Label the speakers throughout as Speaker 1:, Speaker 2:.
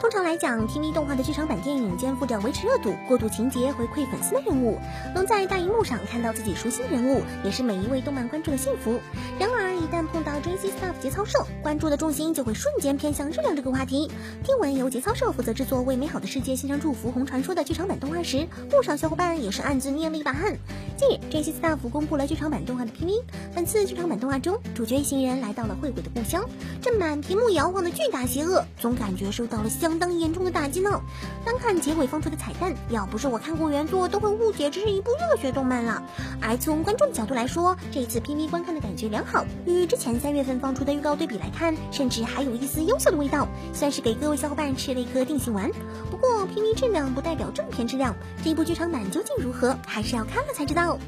Speaker 1: 通常来讲，TV 动画的剧场版电影肩负着维持热度、过渡情节、回馈粉丝的任务。能在大荧幕上看到自己熟悉的人物，也是每一位动漫观众的幸福。然而，一旦碰到 JC Staff 节操社，关注的重心就会瞬间偏向热量这个话题。听闻由节操社负责制作《为美好的世界献上祝福》红传说的剧场版动画时，不少小伙伴也是暗自捏了一把汗。近日，JC Staff 公布了剧场版动画的 PV。本次剧场版动画中，主角一行人来到了慧慧的故乡，这满屏幕摇晃的巨大邪恶，总感觉受到了相当严重的打击呢。单看结尾放出的彩蛋，要不是我看过原作，都会误解这是一部热血动漫了。而从观众角度来说，这次 PV 观看的感觉良好，与之前三月份放出的预告对比来看，甚至还有一丝优秀的味道，算是给各位小伙伴吃了一颗定心丸。不过 PV 质量不代表正片质量，这部剧场版究竟如何，还是要看了才知道。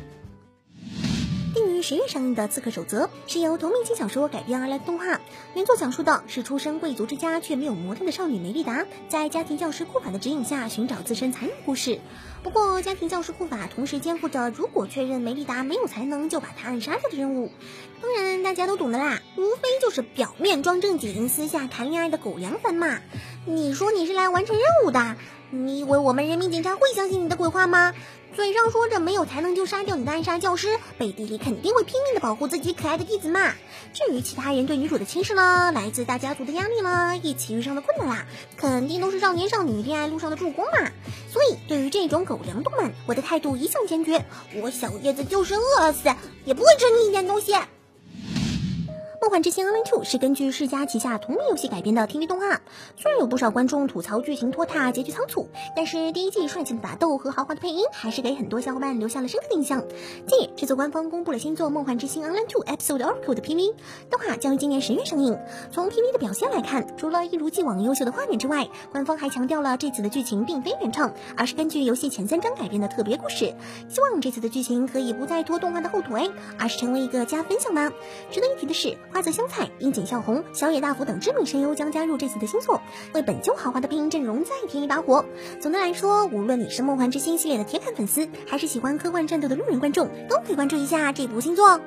Speaker 1: 于十月上映的《刺客守则》是由同名轻小说改编而来的动画。原作讲述的是出身贵族之家却没有魔力的少女梅丽达，在家庭教师库法的指引下寻找自身才能故事。不过，家庭教师库法同时肩负着如果确认梅丽达没有才能，就把她暗杀掉的任务。当然，大家都懂的啦，无非就是表面装正经，私下谈恋爱的狗粮番嘛。你说你是来完成任务的？你以为我们人民警察会相信你的鬼话吗？嘴上说着没有才能就杀掉你的暗杀教师，背地里肯定会拼命的保护自己可爱的弟子嘛。至于其他人对女主的轻视呢，来自大家族的压力啦，一起遇上的困难啦，肯定都是少年少女恋爱路上的助攻嘛。所以对于这种狗粮动漫，我的态度一向坚决，我小叶子就是饿死也不会吃你一点东西。《梦幻之星 Online Two》是根据世嘉旗下同名游戏改编的 TV 动画。虽然有不少观众吐槽剧情拖沓、结局仓促，但是第一季帅气的打斗和豪华的配音还是给很多小伙伴留下了深刻的印象。近日，制作官方公布了新作《梦幻之星 Online Two Episode Oracle》的 PV，动画将于今年十月上映。从 PV 的表现来看，除了一如既往优秀的画面之外，官方还强调了这次的剧情并非原创，而是根据游戏前三章改编的特别故事。希望这次的剧情可以不再拖动画的后腿，而是成为一个加分项呢。值得一提的是。花泽香菜、樱井孝宏、小野大辅等知名声优将加入这次的新作，为本就豪华的配音阵容再添一把火。总的来说，无论你是《梦幻之星》系列的铁杆粉丝，还是喜欢科幻战斗的路人观众，都可以关注一下这部新作。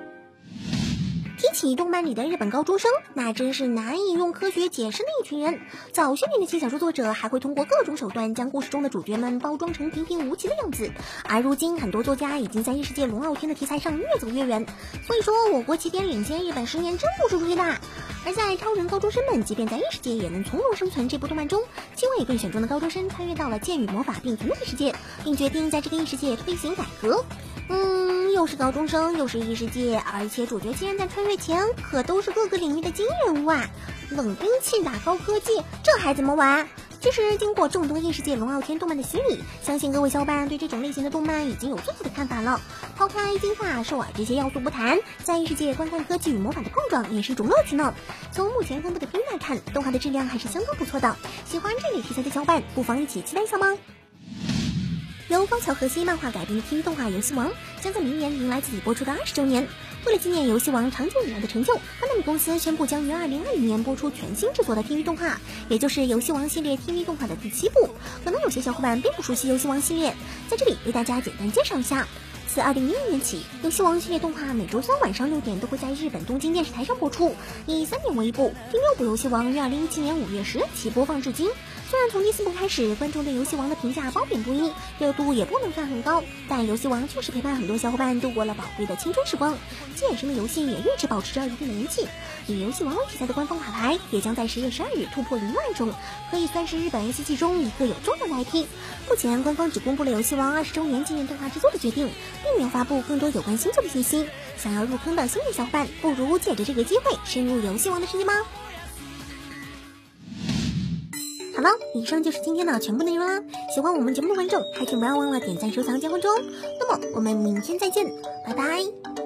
Speaker 1: 起动漫里的日本高中生，那真是难以用科学解释的一群人。早些年的轻小说作者还会通过各种手段将故事中的主角们包装成平平无奇的样子，而如今很多作家已经在异世界龙傲天的题材上越走越远。所以说，我国起点领先日本十年真不是吹的。而在超人高中生们即便在异世界也能从容生存这部动漫中，七位被选中的高中生穿越到了剑与魔法并存的异世界，并决定在这个异世界推行改革。嗯，又是高中生，又是异世界，而且主角竟然在穿越前可都是各个领域的金人物啊！冷兵器打高科技，这还怎么玩？其实经过众多异世界龙傲天动漫的洗礼，相信各位小伙伴对这种类型的动漫已经有自己的看法了。抛开金发兽耳这些要素不谈，在异世界观看科技与魔法的碰撞也是一种乐趣呢。从目前公布的片来看，动画的质量还是相当不错的。喜欢这类题材的小伙伴，不妨一起期待一下吗？由高桥和希漫画改编的 TV 动画《游戏王》将在明年迎来自己播出的二十周年。为了纪念《游戏王》长久以来的成就，班纳米公司宣布将于二零二零年播出全新制作的 TV 动画，也就是《游戏王》系列 TV 动画的第七部。可能有些小伙伴并不熟悉《游戏王》系列，在这里为大家简单介绍一下。自二零一二年起，《游戏王》系列动画每周三晚上六点都会在日本东京电视台上播出，以三点为一部。第六部《游戏王》于二零一七年五月十日起播放至今。虽然从第四部开始，观众对《游戏王》的评价褒贬不一，热度也不能算很高，但《游戏王》确实陪伴很多小伙伴度过了宝贵的青春时光。衍生的游戏也一直保持着一定的人气。以《游戏王》为题材的官方卡牌也将在十月十二日突破一万种，可以算是日本 A C G 中一个有重量的 IP。目前官方只公布了《游戏王》二十周年纪念动画制作的决定，并没有发布更多有关新作的信息。想要入坑的新人小伙伴，不如借着这个机会深入《游戏王》的世界吗？好了，以上就是今天的全部内容啦。喜欢我们节目的观众，还请不要忘了点赞、收藏、加关注哦。那么我们明天再见，拜拜。